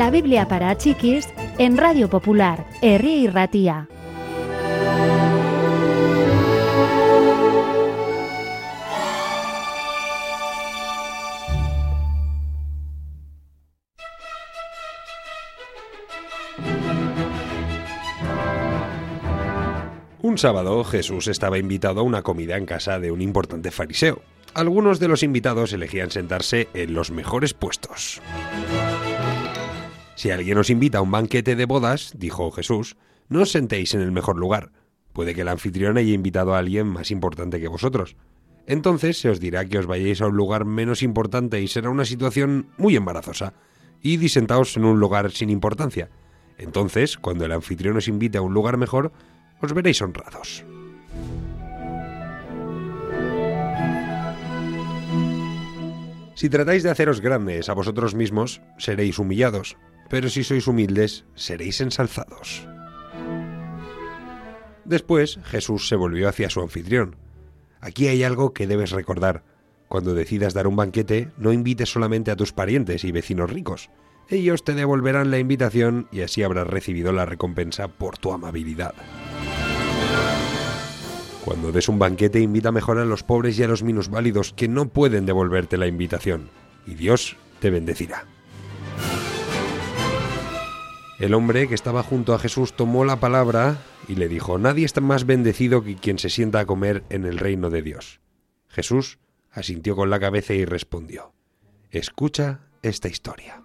La Biblia para chiquis en Radio Popular, Herri y Ratía. Un sábado Jesús estaba invitado a una comida en casa de un importante fariseo. Algunos de los invitados elegían sentarse en los mejores puestos. Si alguien os invita a un banquete de bodas, dijo Jesús, no os sentéis en el mejor lugar. Puede que el anfitrión haya invitado a alguien más importante que vosotros. Entonces se os dirá que os vayáis a un lugar menos importante y será una situación muy embarazosa. Y disentaos en un lugar sin importancia. Entonces, cuando el anfitrión os invite a un lugar mejor, os veréis honrados. Si tratáis de haceros grandes a vosotros mismos, seréis humillados, pero si sois humildes, seréis ensalzados. Después Jesús se volvió hacia su anfitrión. Aquí hay algo que debes recordar. Cuando decidas dar un banquete, no invites solamente a tus parientes y vecinos ricos. Ellos te devolverán la invitación y así habrás recibido la recompensa por tu amabilidad. Cuando des un banquete, invita mejor a los pobres y a los minusválidos que no pueden devolverte la invitación, y Dios te bendecirá. El hombre que estaba junto a Jesús tomó la palabra y le dijo, Nadie está más bendecido que quien se sienta a comer en el reino de Dios. Jesús asintió con la cabeza y respondió, Escucha esta historia.